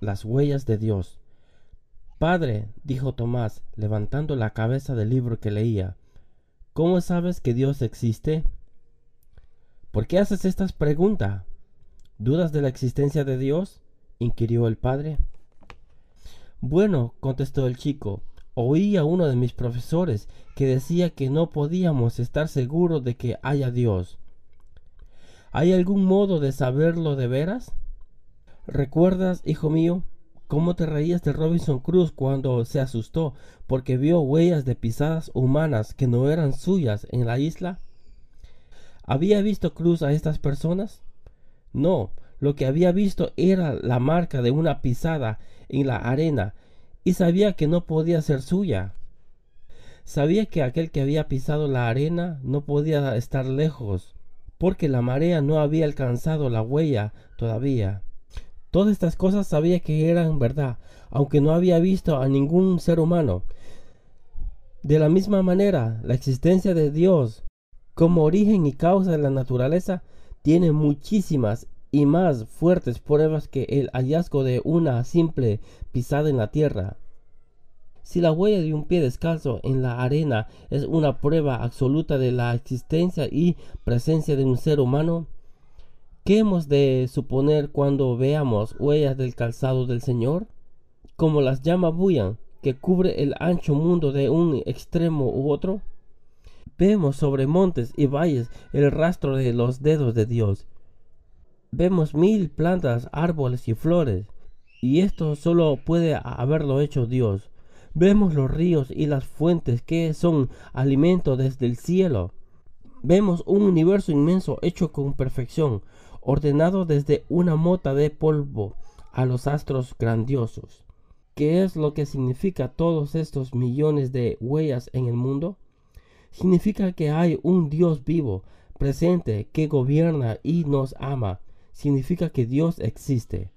las huellas de Dios. Padre, dijo Tomás, levantando la cabeza del libro que leía, ¿cómo sabes que Dios existe? ¿Por qué haces estas preguntas? ¿Dudas de la existencia de Dios? inquirió el padre. Bueno, contestó el chico, oí a uno de mis profesores que decía que no podíamos estar seguros de que haya Dios. ¿Hay algún modo de saberlo de veras? ¿Recuerdas, hijo mío, cómo te reías de Robinson Cruz cuando se asustó porque vio huellas de pisadas humanas que no eran suyas en la isla? ¿Había visto Cruz a estas personas? No, lo que había visto era la marca de una pisada en la arena y sabía que no podía ser suya. Sabía que aquel que había pisado la arena no podía estar lejos, porque la marea no había alcanzado la huella todavía. Todas estas cosas sabía que eran verdad, aunque no había visto a ningún ser humano. De la misma manera, la existencia de Dios como origen y causa de la naturaleza tiene muchísimas y más fuertes pruebas que el hallazgo de una simple pisada en la tierra. Si la huella de un pie descalzo en la arena es una prueba absoluta de la existencia y presencia de un ser humano, ¿qué hemos de suponer cuando veamos huellas del calzado del Señor? Como las llama bullan que cubre el ancho mundo de un extremo u otro. Vemos sobre montes y valles el rastro de los dedos de Dios Vemos mil plantas, árboles y flores, y esto solo puede haberlo hecho Dios. Vemos los ríos y las fuentes que son alimento desde el cielo. Vemos un universo inmenso hecho con perfección, ordenado desde una mota de polvo a los astros grandiosos. ¿Qué es lo que significa todos estos millones de huellas en el mundo? Significa que hay un Dios vivo, presente, que gobierna y nos ama, significa que Dios existe.